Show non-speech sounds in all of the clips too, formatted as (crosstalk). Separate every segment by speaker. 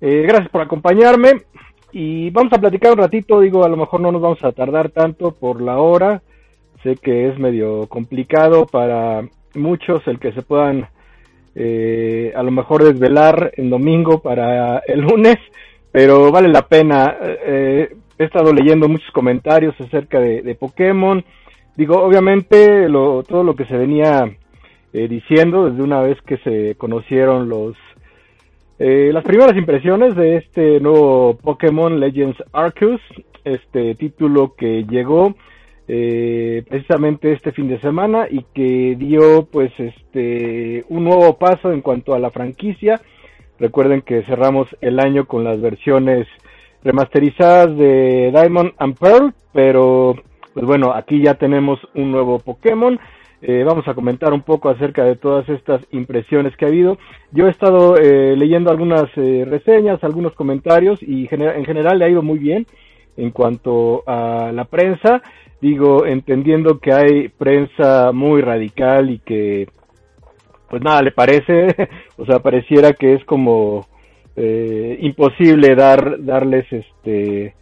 Speaker 1: Eh, gracias por acompañarme y vamos a platicar un ratito, digo, a lo mejor no nos vamos a tardar tanto por la hora, sé que es medio complicado para muchos el que se puedan eh, a lo mejor desvelar en domingo para el lunes, pero vale la pena. Eh, he estado leyendo muchos comentarios acerca de, de Pokémon, digo, obviamente lo, todo lo que se venía eh, diciendo desde una vez que se conocieron los eh, las primeras impresiones de este nuevo Pokémon Legends Arceus, este título que llegó eh, precisamente este fin de semana y que dio pues este un nuevo paso en cuanto a la franquicia. Recuerden que cerramos el año con las versiones remasterizadas de Diamond and Pearl, pero pues bueno, aquí ya tenemos un nuevo Pokémon eh, vamos a comentar un poco acerca de todas estas impresiones que ha habido. Yo he estado eh, leyendo algunas eh, reseñas, algunos comentarios y en general le ha ido muy bien en cuanto a la prensa. Digo, entendiendo que hay prensa muy radical y que pues nada le parece, (laughs) o sea, pareciera que es como imposible dar darles este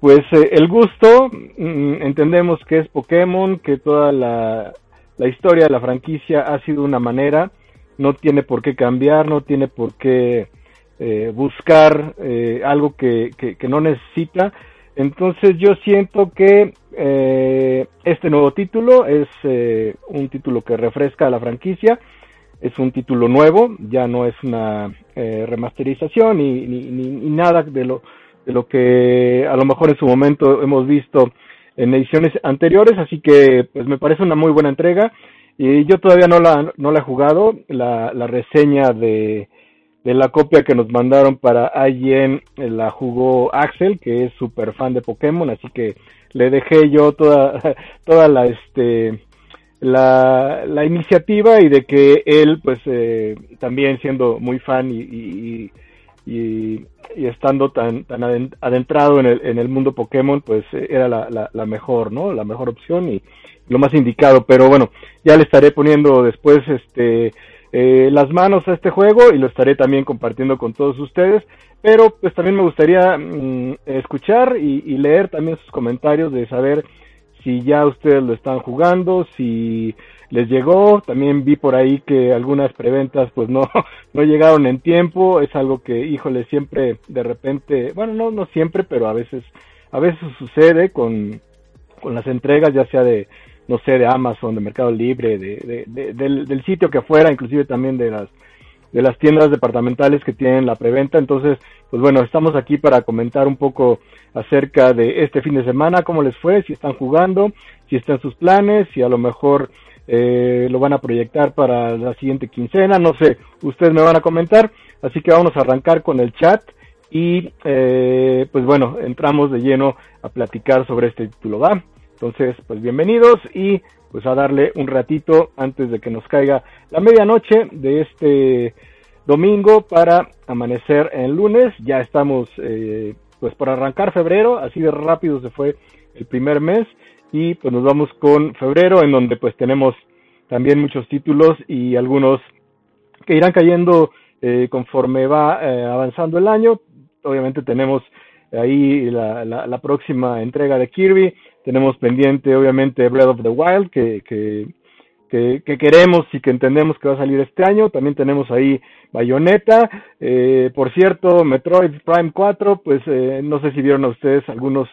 Speaker 1: pues el gusto, mm, entendemos que es Pokémon, que toda la, la historia de la franquicia ha sido una manera, no tiene por qué cambiar, no tiene por qué eh, buscar eh, algo que, que, no necesita. Entonces yo siento que eh, este nuevo título es un título que refresca a la franquicia, es un título nuevo, ya no es una remasterización ni, ni, ni, nada de lo, de lo que a lo mejor en su momento hemos visto en ediciones anteriores, así que pues me parece una muy buena entrega. Y yo todavía no la, no la he jugado, la, la reseña de, de la copia que nos mandaron para IGN la jugó Axel, que es súper fan de Pokémon, así que le dejé yo toda, (laughs) toda la, este, la, la iniciativa y de que él, pues, eh, también siendo muy fan y, y estando tan, tan adentrado en el, en el mundo Pokémon, pues eh, era la, la, mejor, ¿no? La mejor opción y lo más indicado. Pero bueno, ya le estaré poniendo después este eh, las manos a este juego y lo estaré también compartiendo con todos ustedes. Pero pues también me gustaría mm, escuchar y, y, leer también sus comentarios de saber si ya ustedes lo están jugando, si les llegó. También vi por ahí que algunas preventas pues no, (laughs) no llegaron en tiempo. Es algo que, híjole, siempre de repente, bueno, no, no siempre, pero a veces, a veces sucede con, con las entregas, ya sea de, no sé, de Amazon, de Mercado Libre, de, del, del sitio que fuera, inclusive también de las de las tiendas departamentales que tienen la preventa. Entonces, pues bueno, estamos aquí para comentar un poco acerca de este fin de semana, cómo les fue, si están jugando, si están sus planes, si a lo mejor eh, lo van a proyectar para la siguiente quincena, no sé, ustedes me van a comentar, así que vamos a arrancar con el chat y eh, pues bueno, entramos de lleno a platicar sobre este título, ¿va? Entonces, pues bienvenidos y pues a darle un ratito antes de que nos caiga la medianoche de este domingo para amanecer en lunes. Ya estamos eh, pues por arrancar febrero, así de rápido se fue el primer mes y pues nos vamos con febrero en donde pues tenemos también muchos títulos y algunos que irán cayendo eh, conforme va eh, avanzando el año. Obviamente tenemos ahí la, la, próxima entrega de Kirby, tenemos pendiente obviamente Breath of the Wild que, que, que, queremos y que entendemos que va a salir este año, también tenemos ahí Bayonetta, eh, por cierto Metroid Prime 4, pues eh, no sé si vieron a ustedes algunos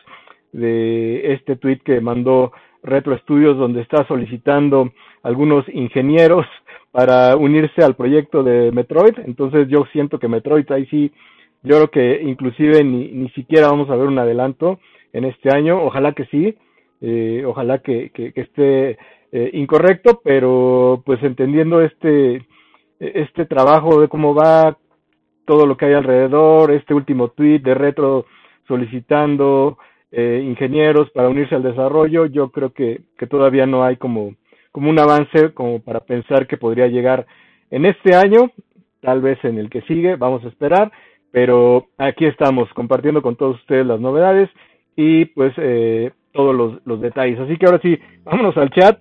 Speaker 1: de este tweet que mandó Retro Studios donde está solicitando algunos ingenieros (laughs) para unirse al proyecto de Metroid. Entonces yo siento que Metroid ahí sí, yo creo que inclusive ni, ni siquiera vamos a ver un adelanto en este año. Ojalá que sí, eh, ojalá que, que, esté eh, incorrecto, pero pues entendiendo este, este trabajo de cómo va todo lo que hay alrededor, este último tweet de Retro solicitando eh, ingenieros para unirse al desarrollo, yo creo que, que todavía no hay como, como un avance como para pensar que podría llegar en este año, tal vez en el que sigue, vamos a esperar, pero aquí estamos compartiendo con todos ustedes las novedades y pues eh, todos los, los, detalles. Así que ahora sí, vámonos al chat,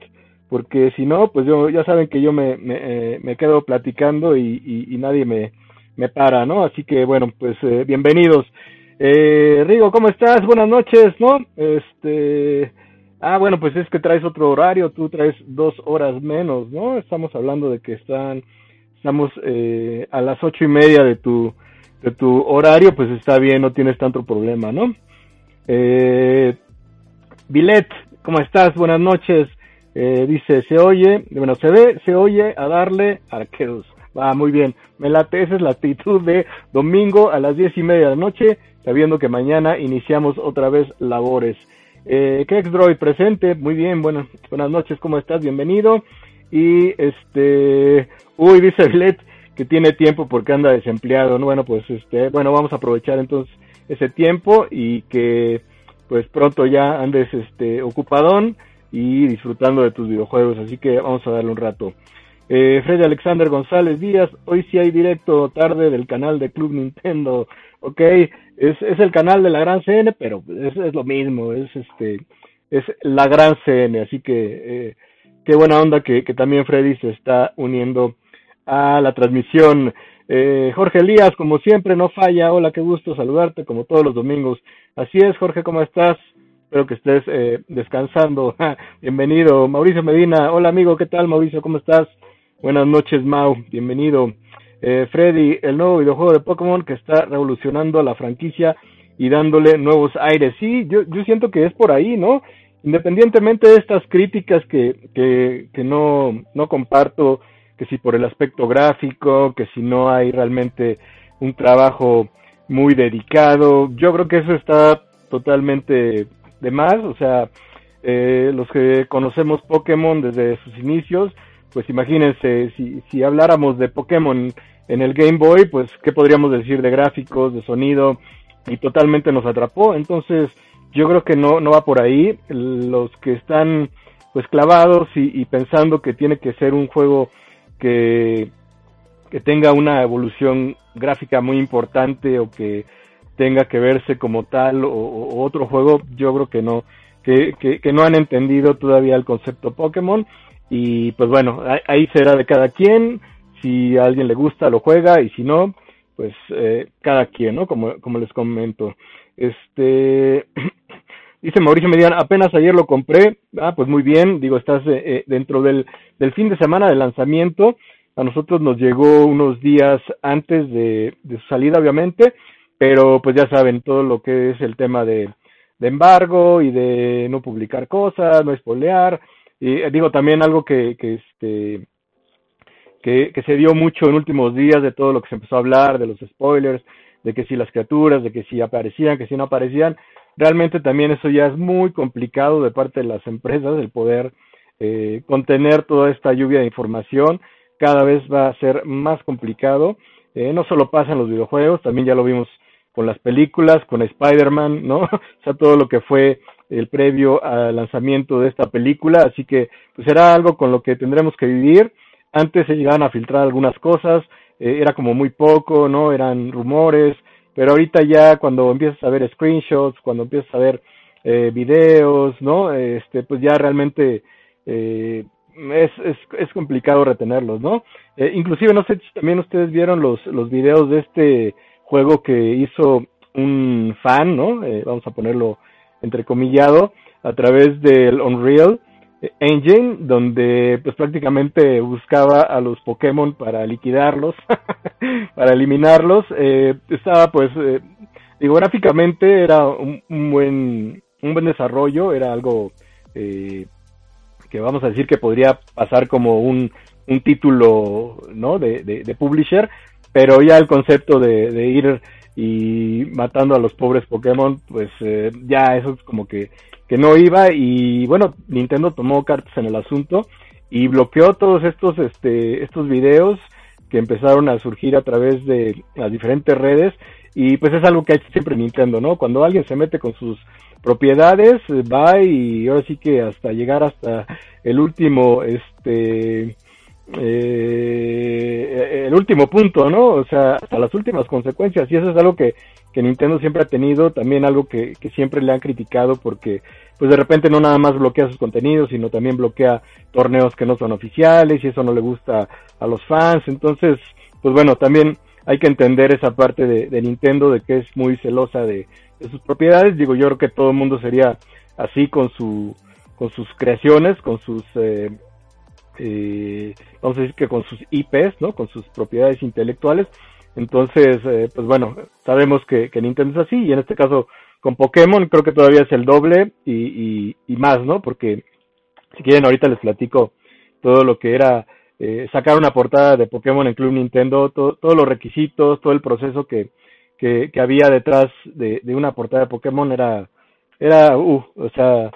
Speaker 1: porque si no, pues yo ya saben que yo me, me, eh, me quedo platicando y, y, nadie me, me para, ¿no? Así que bueno, pues eh, bienvenidos. Eh, Rigo, ¿cómo estás? Buenas noches, ¿no? Este, ah, bueno, pues es que traes otro horario, tú traes dos horas menos, ¿no? Estamos hablando de que están, estamos eh, a las ocho y media de tu, de tu horario, pues está bien, no tienes tanto problema, ¿no? Eh, Bilet, ¿cómo estás? Buenas noches. Eh, dice, se oye, bueno, se ve, se oye a darle arqueros. Va, muy bien. Me late, esa es la actitud de domingo a las diez y media de la noche sabiendo que mañana iniciamos otra vez labores. Eh, Droid presente, muy bien, buenas, buenas noches, ¿cómo estás? Bienvenido. Y este, uy, dice (laughs) Blet que tiene tiempo porque anda desempleado, ¿no? Bueno, pues este, bueno, vamos a aprovechar entonces ese tiempo y que pues pronto ya andes este ocupadón y disfrutando de tus videojuegos, así que vamos a darle un rato. Eh, Freddy Alexander González Díaz, hoy sí hay directo tarde del canal de Club Nintendo, ok, es, es el canal de la gran CN, pero es, es lo mismo, es este, es la gran CN, así que eh, qué buena onda que, que también Freddy se está uniendo a la transmisión. Eh, Jorge Elías, como siempre, no falla. Hola, qué gusto saludarte como todos los domingos. Así es, Jorge, ¿cómo estás? Espero que estés eh, descansando. (laughs) Bienvenido. Mauricio Medina, hola amigo, ¿qué tal Mauricio? ¿Cómo estás? Buenas noches, Mau, bienvenido. Eh, Freddy, el nuevo videojuego de Pokémon que está revolucionando la franquicia y dándole nuevos aires. Sí, yo, yo siento que es por ahí, ¿no? Independientemente de estas críticas que, que, que no, no comparto, que si por el aspecto gráfico, que si no hay realmente un trabajo muy dedicado, yo creo que eso está totalmente de más, o sea, eh, los que conocemos Pokémon desde sus inicios, pues imagínense, si, si habláramos de Pokémon en el Game Boy, pues qué podríamos decir de gráficos, de sonido, y totalmente nos atrapó. Entonces, yo creo que no, no va por ahí. Los que están pues clavados y, pensando que tiene que ser un juego que, que tenga una evolución gráfica muy importante o que tenga que verse como tal o, o otro juego, yo creo que no, que, que, que, no han entendido todavía el concepto Pokémon y pues bueno, ahí será de cada quien, si a alguien le gusta lo juega y si no, pues eh, cada quien, ¿no? Como, como les comento. Este, (clears throat) dice Mauricio Mediana, apenas ayer lo compré, ah, pues muy bien, digo, estás eh, eh, dentro del, del fin de semana de lanzamiento, a nosotros nos llegó unos días antes de, de su salida, obviamente, pero pues ya saben todo lo que es el tema de, de embargo y de no publicar cosas, no espolear, y eh, digo también algo que, que este que, se dio mucho en últimos días de todo lo que se empezó a hablar, de los spoilers, de que si las criaturas, de que si aparecían, que si no aparecían, realmente también eso ya es muy complicado de parte de las empresas, el poder eh, contener toda esta lluvia de información, cada vez va a ser más complicado, eh, no solo pasa en los videojuegos, también ya lo vimos con las películas, con Spider-Man, ¿no? (laughs) o sea, todo lo que fue el previo al lanzamiento de esta película, así que pues será algo con lo que tendremos que vivir. Antes se llegaban a filtrar algunas cosas, eh, era como muy poco, ¿no? Eran rumores, pero ahorita ya cuando empiezas a ver screenshots, cuando empiezas a ver eh, videos, ¿no? Este, pues ya realmente eh, es, es, es complicado retenerlos, ¿no? Eh, inclusive no sé si también ustedes vieron los, los videos de este juego que hizo un fan, ¿no? Vamos a ponerlo entrecomillado, a través del Unreal Engine, donde pues prácticamente buscaba a los Pokémon para liquidarlos, (laughs) para eliminarlos. Eh, estaba pues, eh, digo, gráficamente era un, un, buen, un buen desarrollo, era algo eh, que vamos a decir que podría pasar como un, un título, ¿no? De, de, de publisher, pero ya el concepto de, de ir y matando a los pobres Pokémon, pues eh, ya eso es como que, que no iba y bueno, Nintendo tomó cartas en el asunto y bloqueó todos estos, este, estos videos que empezaron a surgir a través de las diferentes redes y pues es algo que ha hecho siempre Nintendo, ¿no? Cuando alguien se mete con sus propiedades, va y ahora sí que hasta llegar hasta el último, este, eh, el último punto, ¿no? O sea, hasta las últimas consecuencias. Y eso es algo que, que Nintendo siempre ha tenido, también algo que, que, siempre le han criticado porque, pues de repente no nada más bloquea sus contenidos, sino también bloquea torneos que no son oficiales y eso no le gusta a los fans. Entonces, pues bueno, también hay que entender esa parte de, Nintendo de que es muy celosa de, de sus propiedades. Digo, yo creo que todo el mundo sería así con su con sus creaciones, con sus eh, eh, vamos a decir que con sus IPs, ¿no? Con sus propiedades intelectuales. Entonces, eh, pues bueno, sabemos que, que, Nintendo es así y en este caso con Pokémon creo que todavía es el doble y, y, más, ¿no? Porque si quieren ahorita les platico todo lo que era eh, sacar una portada de Pokémon en Club Nintendo, todos los requisitos, todo el proceso que, que, había detrás de, de, una portada de Pokémon era, era, uh, o sea,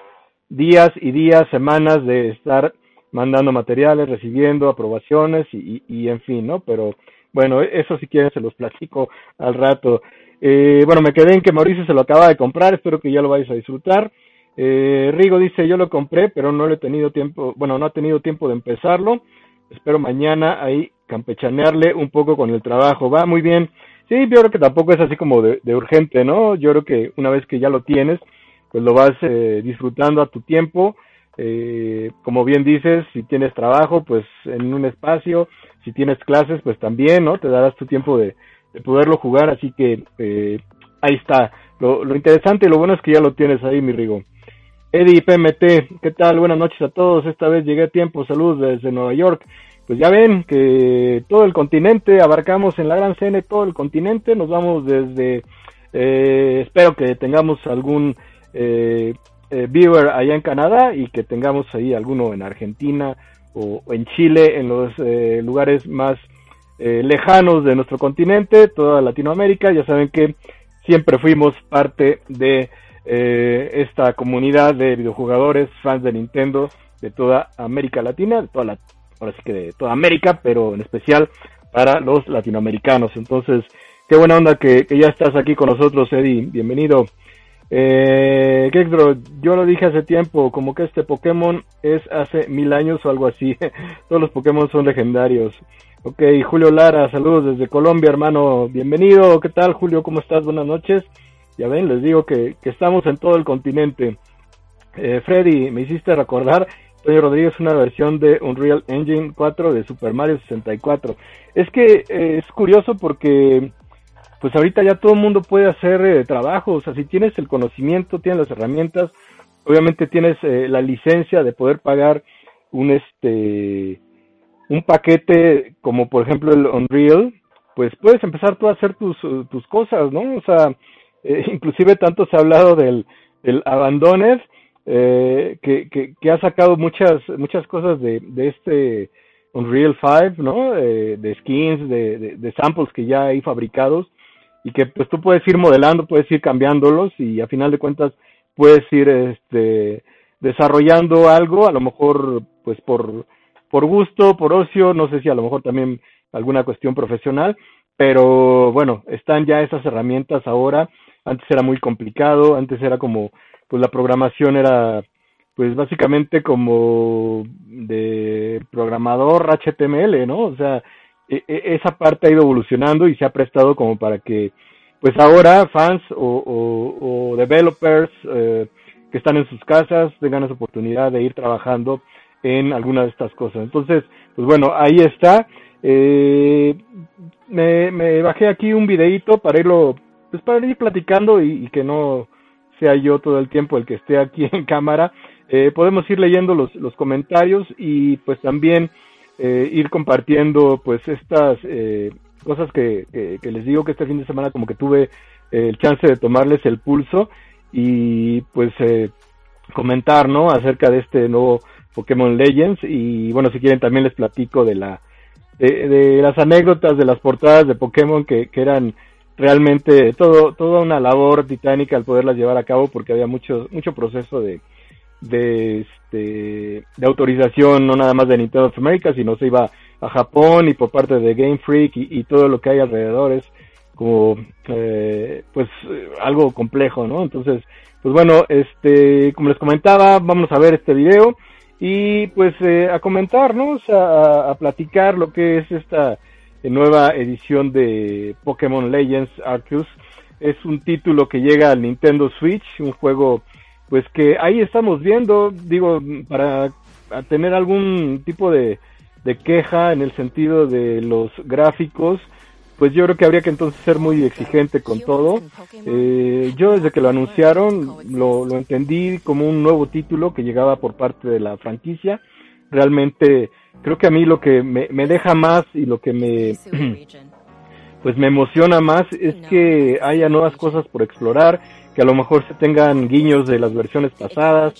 Speaker 1: días y días, semanas de estar mandando materiales, recibiendo aprobaciones y, y, en fin, ¿no? Pero bueno, eso si quieren se los platico al rato. Eh, bueno, me quedé en que Mauricio se lo acaba de comprar, espero que ya lo vayas a disfrutar. Eh, Rigo dice, yo lo compré, pero no le he tenido tiempo, bueno, no ha tenido tiempo de empezarlo. Espero mañana ahí campechanearle un poco con el trabajo. Va muy bien. Sí, yo creo que tampoco es así como de, de, urgente, ¿no? Yo creo que una vez que ya lo tienes, pues lo vas eh, disfrutando a tu tiempo. Eh, como bien dices, si tienes trabajo, pues en un espacio, si tienes clases, pues también, ¿no? Te darás tu tiempo de, de poderlo jugar, así que eh, ahí está. Lo, lo interesante y lo bueno es que ya lo tienes ahí, mi Rigo. Eddie PMT, ¿qué tal? Buenas noches a todos. Esta vez llegué a tiempo. Saludos desde Nueva York pues ya ven que todo el continente, abarcamos en la Gran CN todo el continente, nos vamos desde, eh, espero que tengamos algún eh, eh, viewer allá en Canadá y que tengamos ahí alguno en Argentina o, en Chile, en los eh, lugares más eh, lejanos de nuestro continente, toda Latinoamérica, ya saben que siempre fuimos parte de esta comunidad de videojugadores, fans de Nintendo, de toda América Latina, de toda la ahora sí que de toda América, pero en especial para los latinoamericanos. Entonces, qué buena onda que, que ya estás aquí con nosotros, Eddie. Bienvenido. Eh, yo lo dije hace tiempo, como que este Pokémon es hace mil años o algo así. (laughs) Todos los Pokémon son legendarios. Ok, Julio Lara, saludos desde Colombia, hermano. Bienvenido. ¿Qué tal, Julio? ¿Cómo estás? Buenas noches. Ya ven, les digo que, que estamos en todo el continente. Eh, Freddy, me hiciste recordar Toño Rodríguez una versión de Unreal Engine 4 de Super Mario 64. Es que eh, es curioso porque pues ahorita ya todo el mundo puede hacer eh, trabajo, o sea, si tienes el conocimiento, tienes las herramientas, obviamente tienes eh, la licencia de poder pagar un este un paquete como por ejemplo el Unreal, pues puedes empezar tú a hacer tus, tus cosas, ¿no? O sea, (laughs) eh, inclusive tanto se ha hablado del, del eh, que, que, que, ha sacado muchas muchas cosas de, de este Unreal 5, ¿no? Eh, de skins, de, de, samples que ya hay fabricados y que pues tú puedes ir modelando, puedes ir cambiándolos y a final de cuentas puedes ir este desarrollando algo, a lo mejor pues por por gusto, por ocio, no sé si a lo mejor también alguna cuestión profesional, pero bueno, están ya esas herramientas ahora. Antes era muy complicado, antes era como pues la programación era pues básicamente como de programador HTML, ¿no? O sea, esa parte ha ido evolucionando y se ha prestado como para que pues ahora fans o, developers eh, que están en sus casas tengan esa oportunidad de ir trabajando en alguna de estas cosas. Entonces, pues bueno, ahí está. Eh, me, bajé aquí un videito para irlo, pues para ir platicando y, y que no sea yo todo el tiempo el que esté aquí (laughs) en cámara, eh, podemos ir leyendo los, los comentarios y pues también eh, ir compartiendo pues estas eh, cosas que, les digo que este fin de semana como que tuve el chance de tomarles el pulso y pues comentar, ¿no? Acerca de este nuevo Pokémon Legends y bueno, si quieren también les platico de la de, de las anécdotas de las portadas de Pokémon que, que eran realmente todo, toda una labor titánica al poderlas llevar a cabo porque había mucho, mucho proceso de, de, este, de autorización, no nada más de Nintendo of America, sino se iba a Japón y por parte de Game Freak y, todo lo que hay alrededor es como eh, pues algo complejo, ¿no? Entonces, pues bueno, este, como les comentaba, vamos a ver este video y pues eh, a comentarnos, a, a, platicar lo que es esta nueva edición de Pokémon Legends Arceus. Es un título que llega al Nintendo Switch, un juego pues que ahí estamos viendo, digo, para tener algún tipo de, queja en el sentido de los gráficos, pues yo creo que habría que entonces ser muy exigente con todo. Eh, yo desde que lo anunciaron lo, lo entendí como un nuevo título que llegaba por parte de la franquicia. Realmente creo que a mí lo que me, me deja más y lo que me (clears throat) pues me emociona más es que haya nuevas cosas por explorar, que a lo mejor se tengan guiños de las versiones pasadas,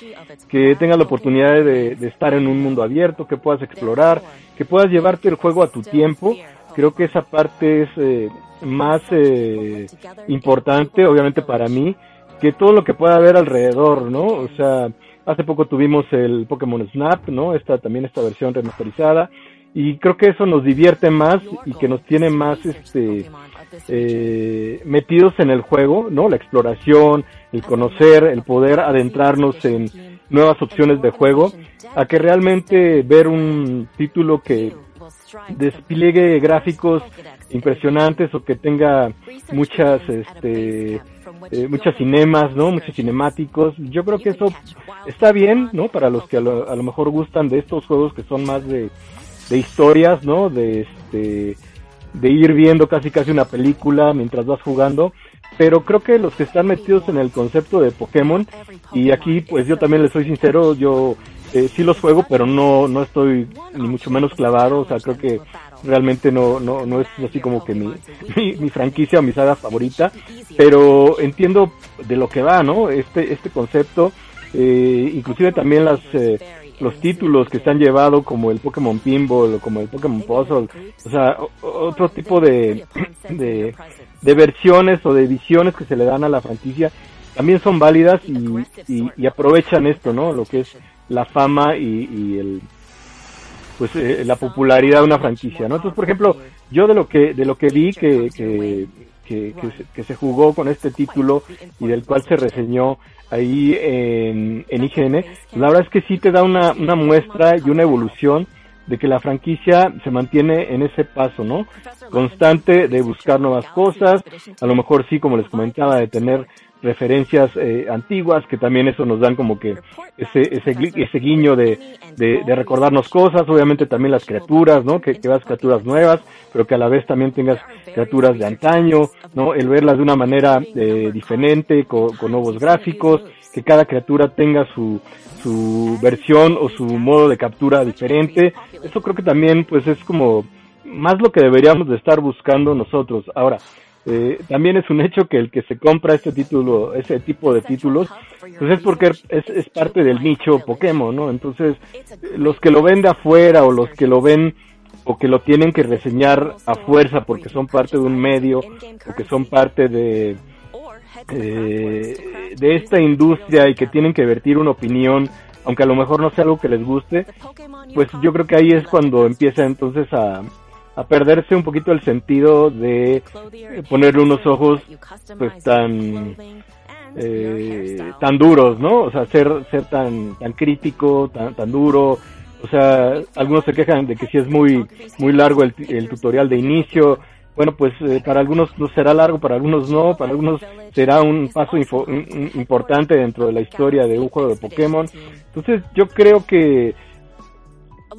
Speaker 1: que tengas la oportunidad de, de estar en un mundo abierto, que puedas explorar, que puedas llevarte el juego a tu tiempo creo que esa parte es eh, más eh, importante, obviamente para mí, que todo lo que pueda haber alrededor, ¿no? O sea, hace poco tuvimos el Pokémon Snap, ¿no? Esta también esta versión remasterizada y creo que eso nos divierte más y que nos tiene más este eh, metidos en el juego, ¿no? La exploración, el conocer, el poder adentrarnos en nuevas opciones de juego, a que realmente ver un título que despliegue gráficos impresionantes o que tenga muchas este eh, muchas cinemas no muchos cinemáticos. Yo creo que eso está bien no para los que a lo, a lo mejor gustan de estos juegos que son más de, de historias no de este de ir viendo casi casi una película mientras vas jugando pero creo que los que están metidos en el concepto de Pokémon y aquí pues yo también les soy sincero yo eh, sí los juego, pero no, no estoy ni mucho menos clavado, o sea, creo que realmente no, no, no es así como que mi, (laughs) mi, franquicia o mi saga favorita, pero entiendo de lo que va, ¿no? Este, este concepto, eh, inclusive también las, eh, los títulos que se han llevado como el Pokémon Pinball o como el Pokémon Puzzle, o sea, otro tipo (clears throat) de, de, versiones o de visiones que se le dan a la franquicia también son válidas y, y, y aprovechan esto, ¿no? Lo que es la fama y, el pues eh, la popularidad de una franquicia, ¿no? Entonces, por ejemplo, yo de lo que de lo que vi que que, que, se, jugó con este título y del cual se reseñó ahí en, en IGN, la verdad es que sí te da una, una muestra y una evolución de que la franquicia se mantiene en ese paso, ¿no? Constante de buscar nuevas cosas, a lo mejor sí, como les comentaba, de tener referencias eh, antiguas, que también eso nos dan como que ese, ese, ese guiño de, de, recordarnos cosas, obviamente también las criaturas, ¿no? Que, que vas criaturas nuevas, pero que a la vez también tengas criaturas de antaño, ¿no? El verlas de una manera eh, diferente, con, con nuevos gráficos, que cada criatura tenga su, su versión o su modo de captura diferente. Eso creo que también pues es como más lo que deberíamos de estar buscando nosotros. Ahora, eh, también es un hecho que el que se compra este título, ese tipo de títulos, pues es porque es, es parte del nicho Pokémon, ¿no? Entonces, los que lo ven de afuera o los que lo ven o que lo tienen que reseñar a fuerza porque son parte de un medio o que son parte de eh, de esta industria y que tienen que vertir una opinión aunque a lo mejor no sea algo que les guste pues yo creo que ahí es cuando empieza entonces a, a perderse un poquito el sentido de ponerle unos ojos pues tan eh, tan duros, ¿no? O sea, ser ser tan tan crítico, tan tan duro. O sea, algunos se quejan de que si es muy muy largo el, el tutorial de inicio. Bueno, pues eh, para algunos no será largo, para algunos no, para algunos será un paso importante dentro de la historia de un juego de Pokémon. Entonces, yo creo que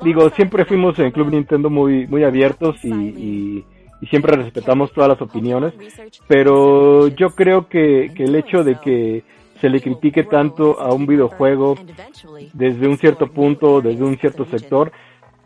Speaker 1: digo, siempre fuimos en Club Nintendo muy, muy abiertos y, y, siempre respetamos todas las opiniones, pero yo creo que, que el hecho de que se le critique tanto a un videojuego desde un cierto punto, desde un cierto sector,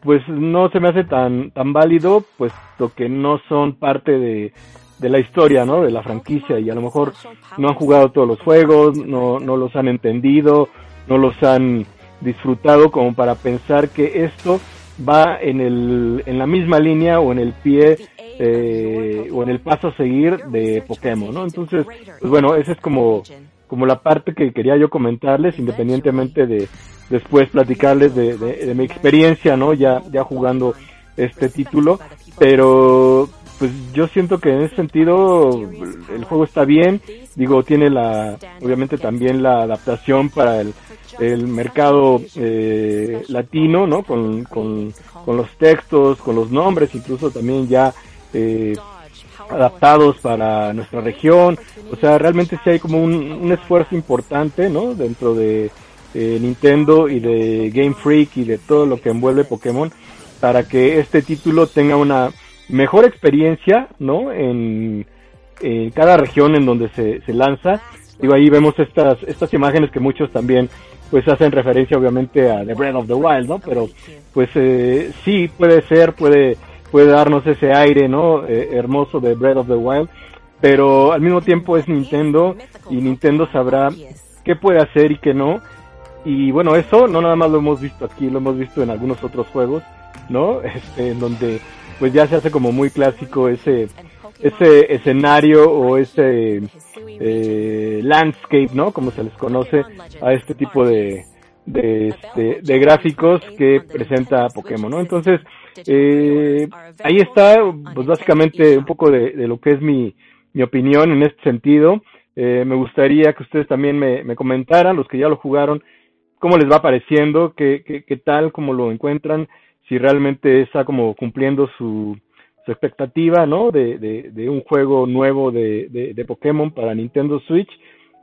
Speaker 1: pues no se me hace tan, tan válido, puesto que no son parte de, de la historia, ¿no? De la franquicia y a lo mejor no han jugado todos los juegos, no, no los han entendido, no los han disfrutado como para pensar que esto va en, el, en la misma línea o en el pie eh, o en el paso a seguir de Pokémon, ¿no? Entonces, pues bueno, esa es como, como la parte que quería yo comentarles, independientemente de después platicarles de, de, mi experiencia, ¿no? Ya, ya jugando este título, pero pues yo siento que en ese sentido el juego está bien, digo, tiene la, obviamente también la adaptación para el, el mercado eh, latino, ¿no? Con, con, con, los textos, con los nombres, incluso también ya eh, adaptados para nuestra región, o sea, realmente sí hay como un, un esfuerzo importante, ¿no? Dentro de Nintendo y de Game Freak y de todo lo que envuelve Pokémon para que este título tenga una mejor experiencia, ¿no? En, cada región en donde se, se lanza. Digo, ahí vemos estas, estas imágenes que muchos también pues hacen referencia obviamente a The Breath of the Wild, ¿no? Pero pues eh, sí puede ser, puede, puede darnos ese aire, ¿no? Eh, hermoso de Breath of the Wild, pero al mismo tiempo es Nintendo y Nintendo sabrá qué puede hacer y qué no. Y bueno, eso no nada más lo hemos visto aquí, lo hemos visto en algunos otros juegos, ¿no? (laughs) Este, en donde pues ya se hace como muy clásico ese ese escenario o ese eh, landscape, ¿no? Como se les conoce a este tipo de de, este, de gráficos que presenta Pokémon, ¿no? Entonces, eh, ahí está, pues básicamente un poco de, de, lo que es mi, mi opinión en este sentido. Eh, me gustaría que ustedes también me, me comentaran, los que ya lo jugaron, cómo les va pareciendo, qué, qué, qué tal, cómo lo encuentran, si realmente está como cumpliendo su, su expectativa, ¿no? De, de, un juego nuevo de, de, Pokémon para Nintendo Switch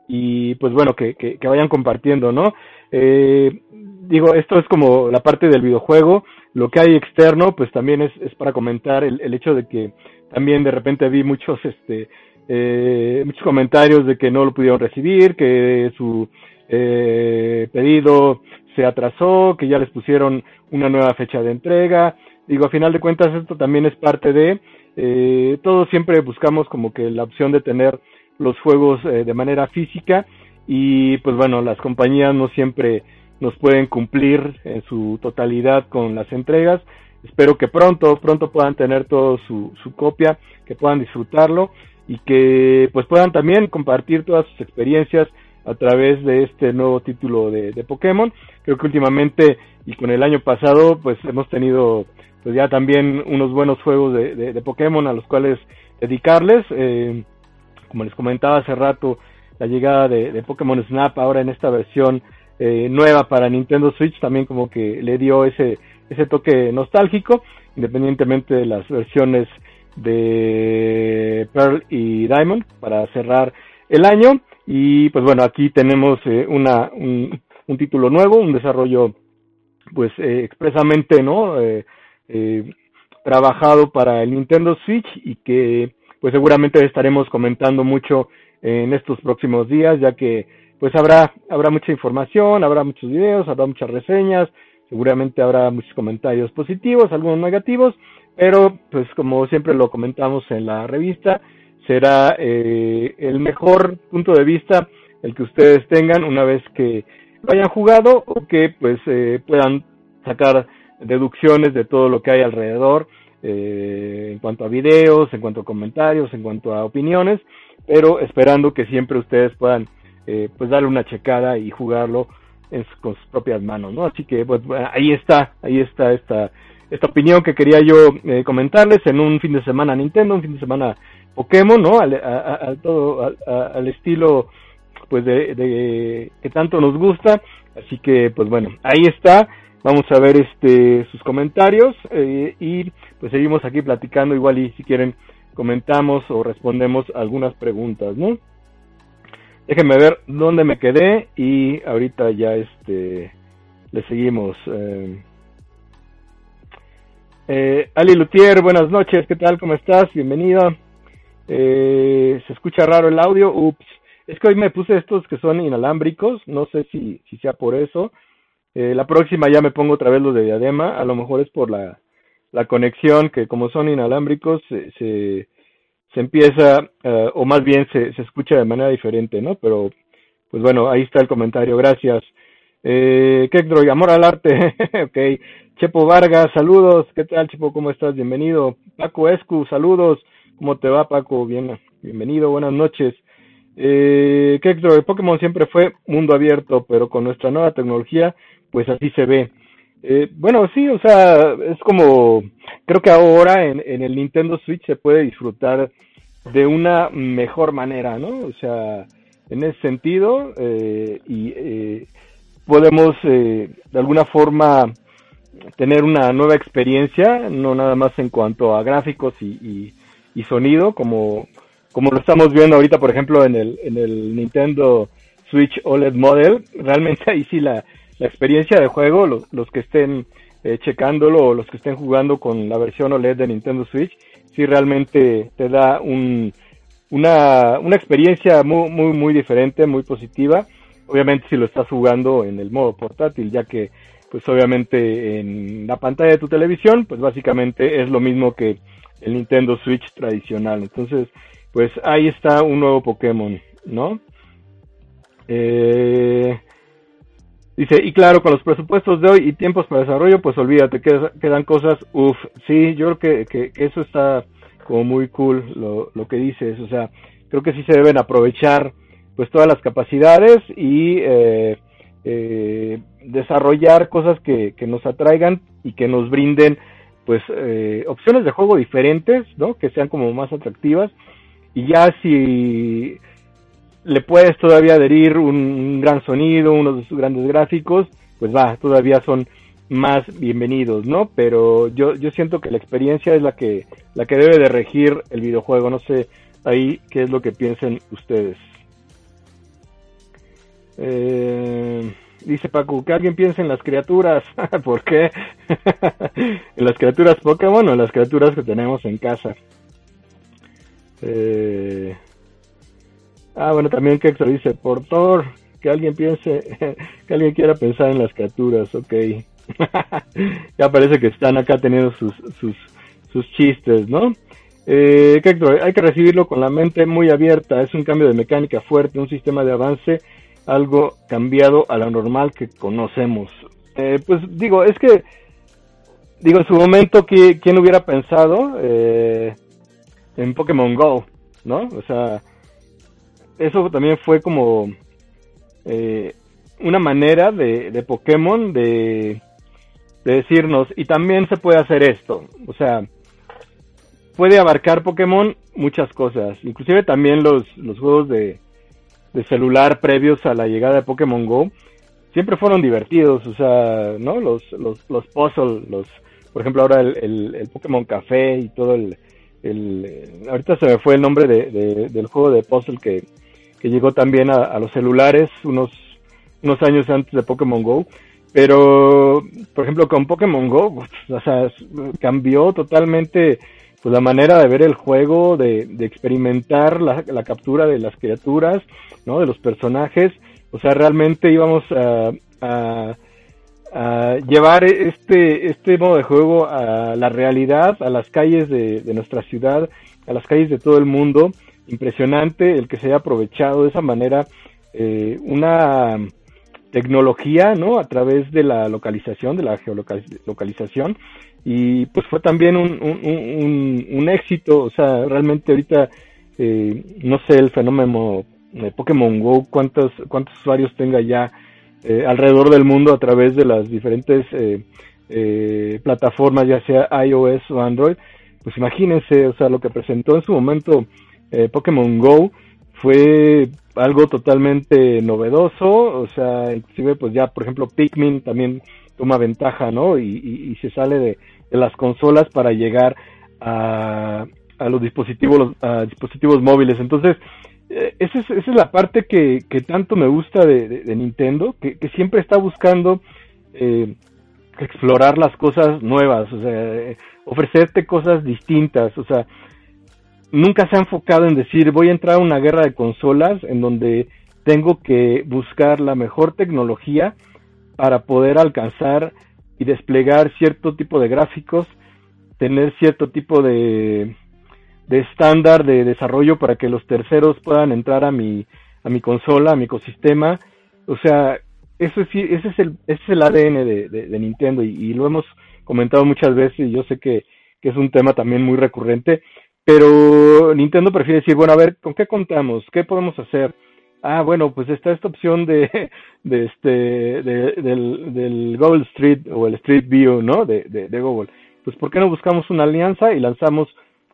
Speaker 1: y pues bueno, que, que, que vayan compartiendo, ¿no? Eh, digo, esto es como la parte del videojuego, lo que hay externo, pues también es, es para comentar el, el hecho de que también de repente vi muchos, este, eh, muchos comentarios de que no lo pudieron recibir, que su eh, pedido se atrasó, que ya les pusieron una nueva fecha de entrega. Digo, a final de cuentas esto también es parte de, eh, todos siempre buscamos como que la opción de tener los juegos eh, de manera física y pues bueno, las compañías no siempre nos pueden cumplir en su totalidad con las entregas. Espero que pronto, pronto puedan tener todo su, su copia, que puedan disfrutarlo y que pues puedan también compartir todas sus experiencias a través de este nuevo título de, Pokémon. Creo que últimamente y con el año pasado pues hemos tenido pues ya también unos buenos juegos de Pokémon a los cuales dedicarles. Eh, como les comentaba hace rato, la llegada de, de Pokémon Snap ahora en esta versión eh, nueva para Nintendo Switch también como que le dio ese, ese toque nostálgico, independientemente de las versiones de Pearl y Diamond para cerrar el año. Y pues bueno, aquí tenemos eh, una, un, un, título nuevo, un desarrollo pues eh, expresamente, ¿no? Eh, eh, trabajado para el Nintendo Switch y que pues seguramente estaremos comentando mucho en estos próximos días, ya que pues habrá, habrá mucha información, habrá muchos videos, habrá muchas reseñas, seguramente habrá muchos comentarios positivos, algunos negativos, pero pues como siempre lo comentamos en la revista, será eh, el mejor punto de vista el que ustedes tengan una vez que lo hayan jugado o que pues eh, puedan sacar deducciones de todo lo que hay alrededor eh, en cuanto a videos, en cuanto a comentarios, en cuanto a opiniones, pero esperando que siempre ustedes puedan eh, pues darle una checada y jugarlo en, con sus propias manos, ¿no? Así que pues ahí está, ahí está esta esta opinión que quería yo eh, comentarles en un fin de semana Nintendo, un fin de semana Pokémon, ¿no? Al, todo, estilo, pues, de, que tanto nos gusta. Así que, pues bueno, ahí está. Vamos a ver este sus comentarios eh, y pues seguimos aquí platicando igual y si quieren comentamos o respondemos algunas preguntas, ¿no? Déjenme ver dónde me quedé y ahorita ya este le seguimos. Eh, eh, Ali Lutier, buenas noches, ¿qué tal? ¿Cómo estás? Bienvenido. Eh, se escucha raro el audio, ups. Es que hoy me puse estos que son inalámbricos, no sé si, si sea por eso. Eh, la próxima ya me pongo otra vez los de diadema, a lo mejor es por la, la conexión, que como son inalámbricos, se, se, empieza, uh, o más bien se, se escucha de manera diferente, ¿no? Pero, pues bueno, ahí está el comentario, gracias. Eh, Kekdroy, amor al arte, (laughs) ok. Chepo Vargas, saludos, ¿qué tal Chepo? ¿Cómo estás? Bienvenido. Paco Escu, saludos. ¿Cómo te va, Paco? Bien, bienvenido, buenas noches. Eh, Kekdro, Pokémon siempre fue mundo abierto, pero con nuestra nueva tecnología, pues así se ve. Eh, bueno, sí, o sea, es como, creo que ahora en, el Nintendo Switch se puede disfrutar de una mejor manera, ¿no? O sea, en ese sentido, eh, y eh, podemos de alguna forma tener una nueva experiencia, no nada más en cuanto a gráficos y, y, sonido, como, como lo estamos viendo ahorita, por ejemplo, en el, en el Nintendo Switch OLED Model. Realmente ahí sí la, la experiencia de juego, los, los que estén eh, checándolo o los que estén jugando con la versión OLED de Nintendo Switch, sí realmente te da un, una, una experiencia muy, muy, muy diferente, muy positiva. Obviamente si lo estás jugando en el modo portátil, ya que pues obviamente en la pantalla de tu televisión, pues básicamente es lo mismo que el Nintendo Switch tradicional. Entonces, pues ahí está un nuevo Pokémon, ¿no? Eh, dice, y claro, con los presupuestos de hoy y tiempos para desarrollo, pues olvídate, quedan cosas, uff, sí, yo creo que, que, eso está como muy cool lo, lo que dices, o sea, creo que sí se deben aprovechar pues todas las capacidades y eh, eh, desarrollar cosas que, que, nos atraigan y que nos brinden pues eh, opciones de juego diferentes, ¿no? Que sean como más atractivas y ya si le puedes todavía adherir un, gran sonido, unos grandes gráficos, pues va, todavía son más bienvenidos, ¿no? Pero yo, yo siento que la experiencia es la que, la que debe de regir el videojuego. No sé ahí qué es lo que piensen ustedes. Eh, dice Paco, que alguien piense en las criaturas. (laughs) ¿Por qué? ¿En (laughs) las criaturas Pokémon o en las criaturas que tenemos en casa? Eh, Ah, bueno, también que dice, por Thor, que alguien piense, (laughs) que alguien quiera pensar en las criaturas, ok. ya parece que están acá teniendo sus, sus, sus chistes, ¿no? Eh, hay que recibirlo con la mente muy abierta, es un cambio de mecánica fuerte, un sistema de avance, algo cambiado a lo normal que conocemos. Eh, pues digo, es que, digo, en su momento, ¿quién hubiera pensado eh, en Pokémon Go? ¿No? O sea, eso también fue como eh, una manera de, de Pokémon de, de, decirnos, y también se puede hacer esto, o sea, puede abarcar Pokémon muchas cosas, inclusive también los, los juegos de, de celular previos a la llegada de Pokémon Go, siempre fueron divertidos, o sea, ¿no? Los, los, los puzzles, los, por ejemplo, ahora el, el, Pokémon Café y todo el, el, ahorita se me fue el nombre de, del juego de puzzle que, que llegó también a, los celulares unos, unos años antes de Pokémon Go. Pero, por ejemplo, con Pokémon Go, (laughs) o sea, cambió totalmente pues, la manera de ver el juego, de, de experimentar la, captura de las criaturas, ¿no? De los personajes. O sea, realmente íbamos a, llevar este, este modo de juego a la realidad, a las calles de, de nuestra ciudad, a las calles de todo el mundo impresionante el que se haya aprovechado de esa manera eh, una tecnología, ¿no? A través de la localización, de la geolocalización, y pues fue también un, un, éxito, o sea, realmente ahorita, eh, no sé, el fenómeno de Pokémon Go, cuántos, cuántos usuarios tenga ya eh, alrededor del mundo a través de las diferentes plataformas, ya sea iOS o Android, pues imagínense, o sea, lo que presentó en su momento eh, Pokémon Go fue algo totalmente novedoso, o sea, inclusive pues ya, por ejemplo, Pikmin también toma ventaja, ¿no? Y, se sale de, las consolas para llegar a, a los dispositivos, a dispositivos móviles. Entonces, eh, esa, es, esa es la parte que, que tanto me gusta de, Nintendo, que, que, siempre está buscando eh, explorar las cosas nuevas, o sea, ofrecerte cosas distintas, o sea, nunca se ha enfocado en decir voy a entrar a una guerra de consolas en donde tengo que buscar la mejor tecnología para poder alcanzar y desplegar cierto tipo de gráficos, tener cierto tipo de, de estándar de desarrollo para que los terceros puedan entrar a mi, a mi consola, a mi ecosistema. O sea, eso es, ese, es el, ese es el ADN de, de, Nintendo y, y, lo hemos comentado muchas veces y yo sé que, que es un tema también muy recurrente pero Nintendo prefiere decir, bueno, a ver, ¿con qué contamos? ¿Qué podemos hacer? Ah, bueno, pues está esta opción de, (laughs) de este, de, del, del Google Street o el Street View, ¿no? De, de, Google. Pues, ¿por qué no buscamos una alianza y lanzamos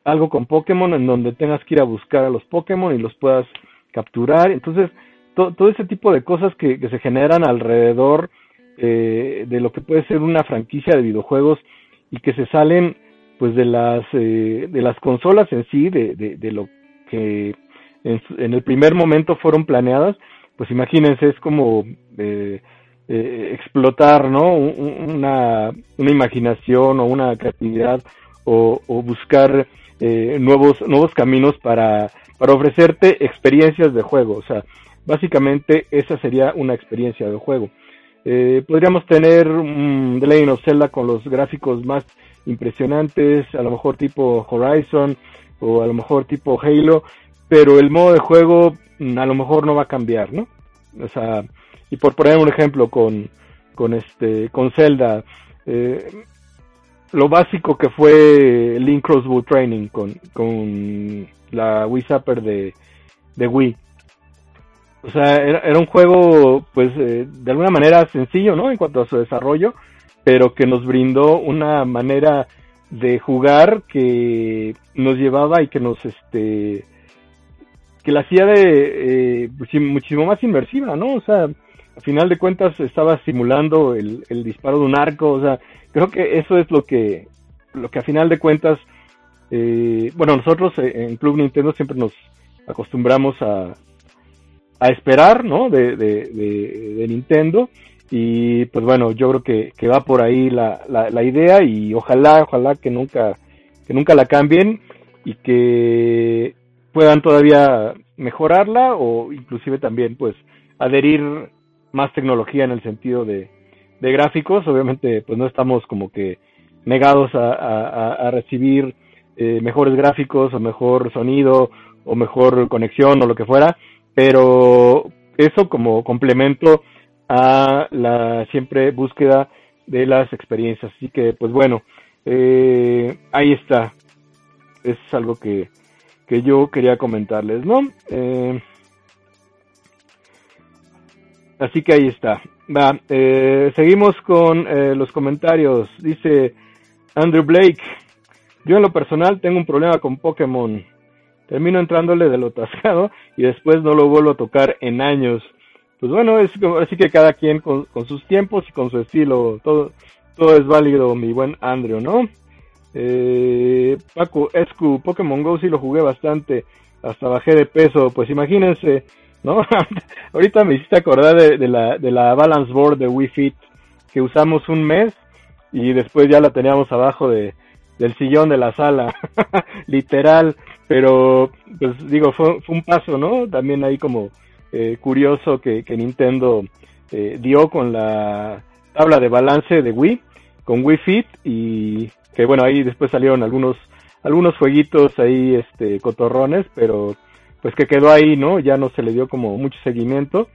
Speaker 1: algo con Pokémon en donde tengas que ir a buscar a los Pokémon y los puedas capturar? Entonces, todo ese tipo de cosas que, que se generan alrededor eh, de lo que puede ser una franquicia de videojuegos y que se salen pues de las eh, de las consolas en sí de, de, lo que en, el primer momento fueron planeadas pues imagínense es como eh, explotar no una, una imaginación o una creatividad o, buscar nuevos nuevos caminos para para ofrecerte experiencias de juego. O sea básicamente esa sería una experiencia de juego. Eh, podríamos tener un The Legend of Zelda con los gráficos más impresionantes, a lo mejor tipo Horizon o a lo mejor tipo Halo, pero el modo de juego mm, a lo mejor no va a cambiar, ¿no? O sea, y por poner un ejemplo con, con este, con Zelda, eh, lo básico que fue Link Crossbow Training con, con la Wii Zapper de, de Wii o sea, era, un juego, pues, eh, de alguna manera sencillo, ¿no? En cuanto a su desarrollo, pero que nos brindó una manera de jugar que nos llevaba y que nos, este, que la hacía de, eh, pues, muchísimo más inmersiva, ¿no? O sea, al final de cuentas estaba simulando el, el disparo de un arco, o sea, creo que eso es lo que, lo que a final de cuentas, eh, bueno, nosotros en Club Nintendo siempre nos acostumbramos a, a esperar, ¿no? De, de, Nintendo. Y pues bueno, yo creo que, que va por ahí la, la, idea y ojalá, ojalá que nunca, que nunca la cambien y que puedan todavía mejorarla o inclusive también pues adherir más tecnología en el sentido de, de gráficos. Obviamente pues no estamos como que negados a, recibir eh, mejores gráficos o mejor sonido o mejor conexión o lo que fuera, pero eso como complemento a la siempre búsqueda de las experiencias. Así que, pues bueno, eh, ahí está. Es algo que, que yo quería comentarles, ¿no? Eh, así que ahí está. Va, eh, seguimos con los comentarios. Dice Andrew Blake. Yo en lo personal tengo un problema con Pokémon termino entrándole de lo tascado y después no lo vuelvo a tocar en años. Pues bueno, es así que cada quien con, sus tiempos y con su estilo, todo, todo es válido, mi buen Andrew, ¿no? Eh, Paco, Escu, Pokémon Go sí lo jugué bastante, hasta bajé de peso, pues imagínense, ¿no? (laughs) Ahorita me hiciste acordar de, la, de la balance board de Wii Fit que usamos un mes y después ya la teníamos abajo de, del sillón de la sala, (laughs) literal, pero pues digo, fue, fue, un paso, ¿no? También ahí como eh, curioso que, que Nintendo eh, dio con la tabla de balance de Wii, con Wii Fit y que bueno, ahí después salieron algunos algunos jueguitos ahí este cotorrones, pero pues que quedó ahí, ¿no? Ya no se le dio como mucho seguimiento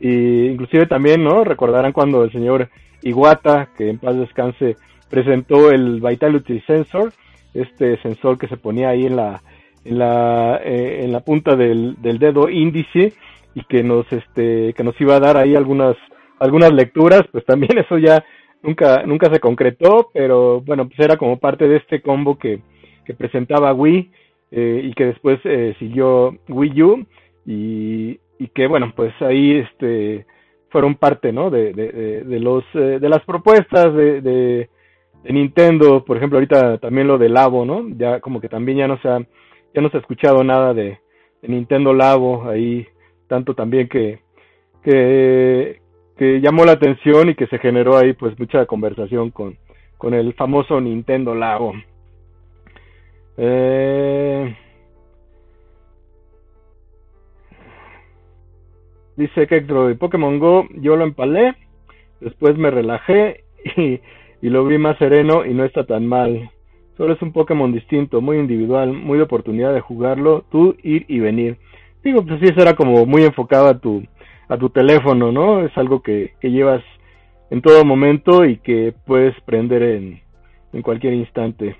Speaker 1: y inclusive también, ¿no? Recordarán cuando el señor Iwata, que en paz descanse, presentó el Vitality Sensor, este sensor que se ponía ahí en la en la eh, en la punta del, del, dedo índice y que nos este que nos iba a dar ahí algunas algunas lecturas pues también (laughs) eso ya nunca nunca se concretó pero bueno pues era como parte de este combo que, que presentaba Wii eh, y que después eh, siguió Wii U y, y que bueno pues ahí este fueron parte no de, de, de los de las propuestas de, de Nintendo, por ejemplo, ahorita también lo de Labo, ¿no? Ya como que también ya no se ha, ya no se ha escuchado nada de, Nintendo Labo ahí, tanto también que, que, que llamó la atención y que se generó ahí pues mucha conversación con, con el famoso Nintendo Labo. Eh, dice que de Pokémon Go yo lo empalé, después me relajé (laughs) y y lo vi más sereno y no está tan mal. Solo es un Pokémon distinto, muy individual, muy de oportunidad de jugarlo, tú ir y venir. Digo, pues sí, eso era como muy enfocado a tu, a tu teléfono, ¿no? Es algo que, que llevas en todo momento y que puedes prender en, en cualquier instante.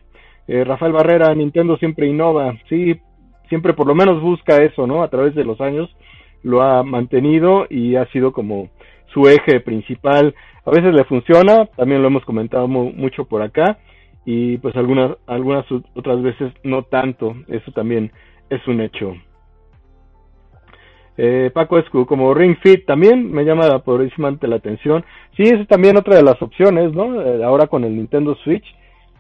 Speaker 1: Eh, Rafael Barrera, Nintendo siempre innova, sí, siempre por lo menos busca eso, ¿no? A través de los años, lo ha mantenido y ha sido como su eje principal. A veces le funciona, también lo hemos comentado mucho por acá y pues algunas algunas otras veces no tanto. Eso también es un hecho. Eh, Paco Escu, como Ring Fit también me llama poderosamente la atención. Sí, es también otra de las opciones, ¿no? Eh, ahora con el Nintendo Switch,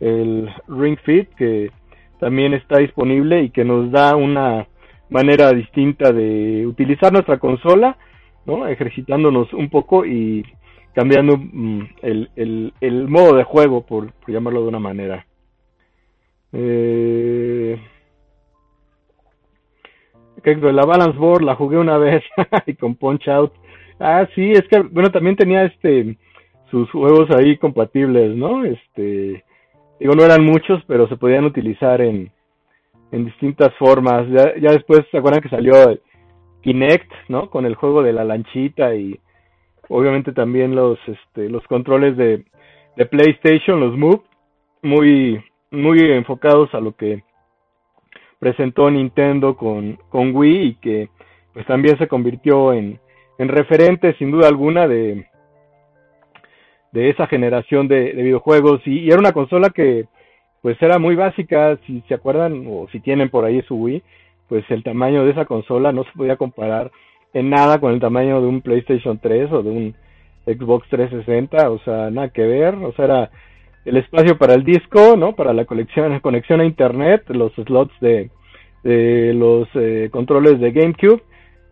Speaker 1: el Ring Fit que también está disponible y que nos da una manera distinta de utilizar nuestra consola, ¿no? Ejercitándonos un poco y cambiando mm, el, modo de juego, por, llamarlo de una manera. Eh, la Balance Board la jugué una vez (laughs) y con Punch Out. Ah, sí, es que, bueno, también tenía este sus juegos ahí compatibles, ¿no? Este, digo, no eran muchos, pero se podían utilizar en, en distintas formas. Ya, ya después, ¿se acuerdan que salió Kinect, ¿no? Con el juego de la lanchita y obviamente también los, este, los controles de, de PlayStation, los Move, muy, muy enfocados a lo que presentó Nintendo con, con Wii y que pues también se convirtió en, en referente sin duda alguna de, de esa generación de, videojuegos. Y, era una consola que pues era muy básica, si se acuerdan o si tienen por ahí su Wii, pues el tamaño de esa consola no se podía comparar en nada con el tamaño de un PlayStation 3 o de un Xbox 360, o sea, nada que ver, o sea, era el espacio para el disco, ¿no? Para la conexión, conexión a internet, los slots de, los eh, controles de GameCube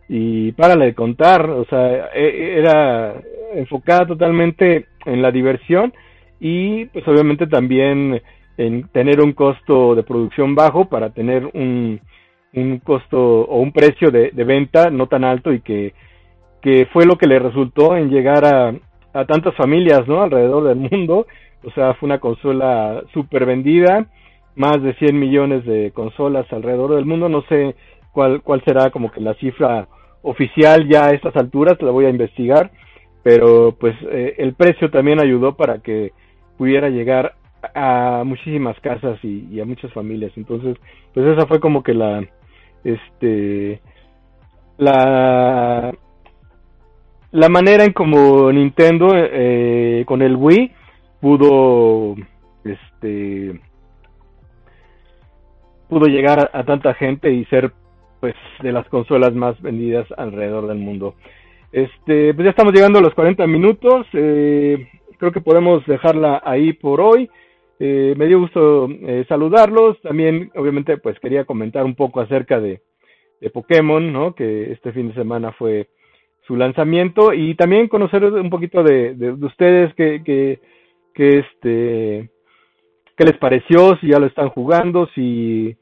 Speaker 1: y para de contar, o sea, e, era enfocada totalmente en la diversión y pues obviamente también en tener un costo de producción bajo para tener un, un costo o un precio de, de venta no tan alto y que, que fue lo que le resultó en llegar a, a tantas familias, ¿no? Alrededor del mundo o sea, fue una consola súper vendida, más de 100 millones de consolas alrededor del mundo, no sé cuál, cuál será como que la cifra oficial ya a estas alturas, la voy a investigar, pero pues eh, el precio también ayudó para que pudiera llegar a muchísimas casas y, a muchas familias, entonces pues esa fue como que la, este, la, la manera en como Nintendo eh, con el Wii pudo este pudo llegar a, tanta gente y ser pues de las consolas más vendidas alrededor del mundo. Este, pues ya estamos llegando a los 40 minutos. Eh, creo que podemos dejarla ahí por hoy. Eh, me dio gusto eh, saludarlos. También, obviamente, pues quería comentar un poco acerca de, de Pokémon, ¿no? Que este fin de semana fue su lanzamiento y también conocer un poquito de, de, de ustedes que qué este qué les pareció, si ya lo están jugando, si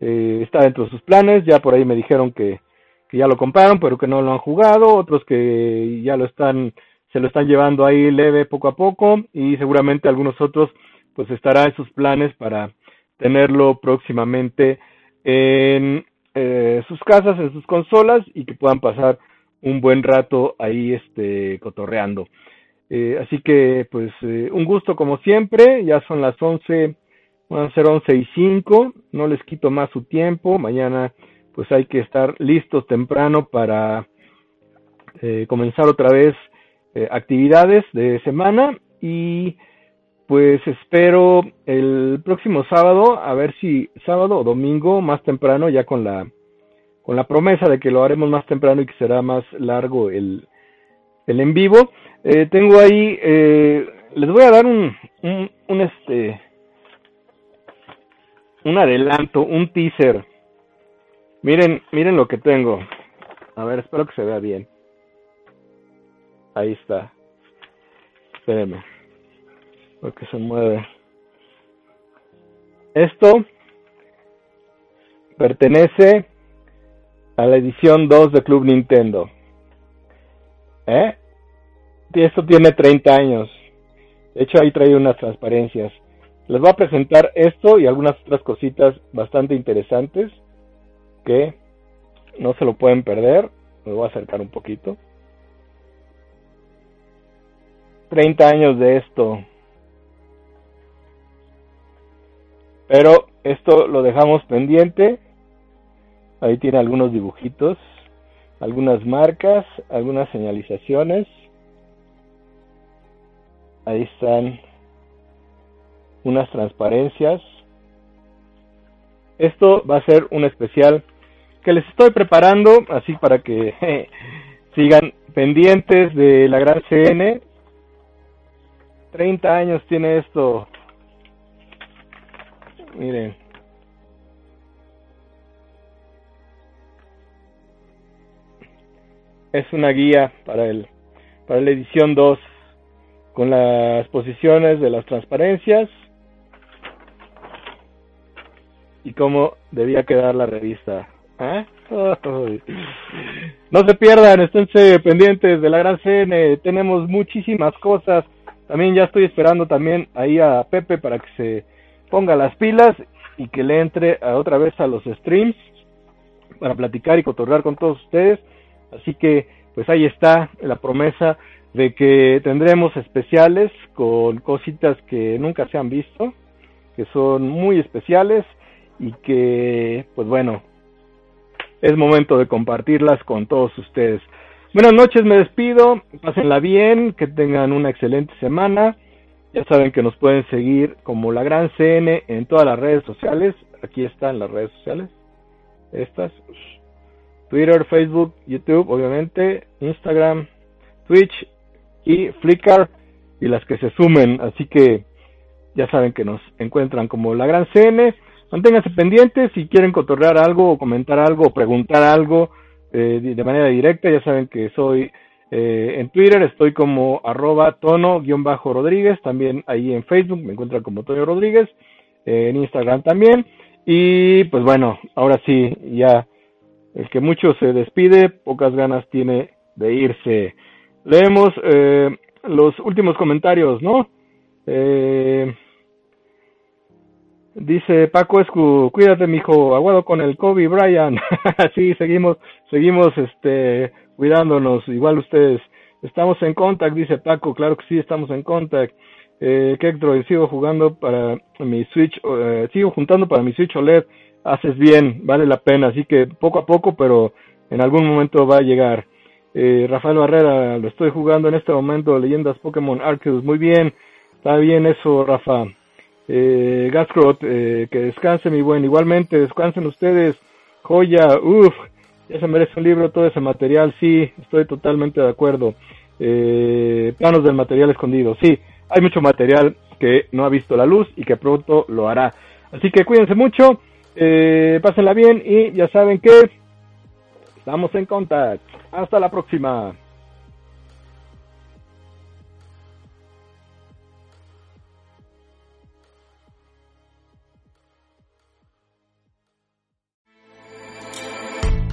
Speaker 1: eh, está dentro de sus planes, ya por ahí me dijeron que, que ya lo compraron pero que no lo han jugado, otros que ya lo están, se lo están llevando ahí leve poco a poco. Y seguramente algunos otros pues estará en sus planes para tenerlo próximamente en eh, sus casas, en sus consolas y que puedan pasar un buen rato ahí este cotorreando. Eh, así que, pues, eh, un gusto como siempre. Ya son las 11, van a ser 11 y 5. No les quito más su tiempo. Mañana, pues, hay que estar listos temprano para eh, comenzar otra vez actividades de semana. Y, pues, espero el próximo sábado, a ver si sábado o domingo, más temprano, ya con la con la promesa de que lo haremos más temprano y que será más largo el, el en vivo eh, tengo ahí, eh, les voy a dar un, un, este, un adelanto, un teaser. Miren, miren lo que tengo. A ver, espero que se vea bien. Ahí está. Espérenme. Porque se mueve. Esto pertenece a la edición 2 de Club Nintendo. ¿Eh? esto tiene 30 años. De hecho, ahí trae unas transparencias. Les voy a presentar esto y algunas otras cositas bastante interesantes que no se lo pueden perder. Me voy a acercar un poquito. 30 años de esto. Pero esto lo dejamos pendiente. Ahí tiene algunos dibujitos. Algunas marcas, algunas señalizaciones. Ahí están unas transparencias. Esto va a ser un especial que les estoy preparando, así para que (laughs) sigan pendientes de la gran CN. 30 años tiene esto. Miren. Es una guía para el para la edición 2 con las posiciones de las transparencias y cómo debía quedar la revista. ¿Eh? No se pierdan, esténse pendientes de la gran CN, tenemos muchísimas cosas. También ya estoy esperando también ahí a Pepe para que se ponga las pilas y que le entre a otra vez a los streams para platicar y cotorrear con todos ustedes. Así que pues ahí está la promesa de que tendremos especiales con cositas que nunca se han visto, que son muy especiales y que, pues bueno, es momento de compartirlas con todos ustedes. Buenas noches, me despido, pásenla bien, que tengan una excelente semana. Ya saben que nos pueden seguir como la Gran CN en todas las redes sociales. Aquí están las redes sociales. Estas. Twitter, Facebook, YouTube, obviamente, Instagram, Twitch y Flickr y las que se sumen. Así que ya saben que nos encuentran como la Gran CN. Manténganse pendientes si quieren cotorrear algo o comentar algo o preguntar algo eh, de manera directa. Ya saben que soy eh, en Twitter, estoy como arroba tono-rodríguez. También ahí en Facebook me encuentran como Toño Rodríguez. En Instagram también. Y pues bueno, ahora sí, ya el que mucho se despide, pocas ganas tiene de irse. Leemos los últimos comentarios, ¿no? Eh, Dice Paco Escu, cuídate mijo, aguado con el Kobe Bryant. (laughs) sí, seguimos, seguimos este cuidándonos, igual ustedes. Estamos en contact, dice Paco, claro que sí, estamos en contact. Eh, sigo jugando para mi Switch, eh, sigo juntando para mi Switch OLED. Haces bien, vale la pena, así que poco a poco, pero en algún momento va a llegar. Eh, Rafael Barrera, lo estoy jugando en este momento, Leyendas Pokémon Arceus, muy bien, está bien eso, Rafa. Eh, Gascrot, eh, que descanse mi buen. Igualmente, descansen ustedes. Joya, uff, ya se merece un libro todo ese material. Sí, estoy totalmente de acuerdo. Eh, planos del material escondido. Sí, hay mucho material que no ha visto la luz y que pronto lo hará. Así que cuídense mucho, eh, pásenla bien y ya saben que estamos en contacto. Hasta la próxima.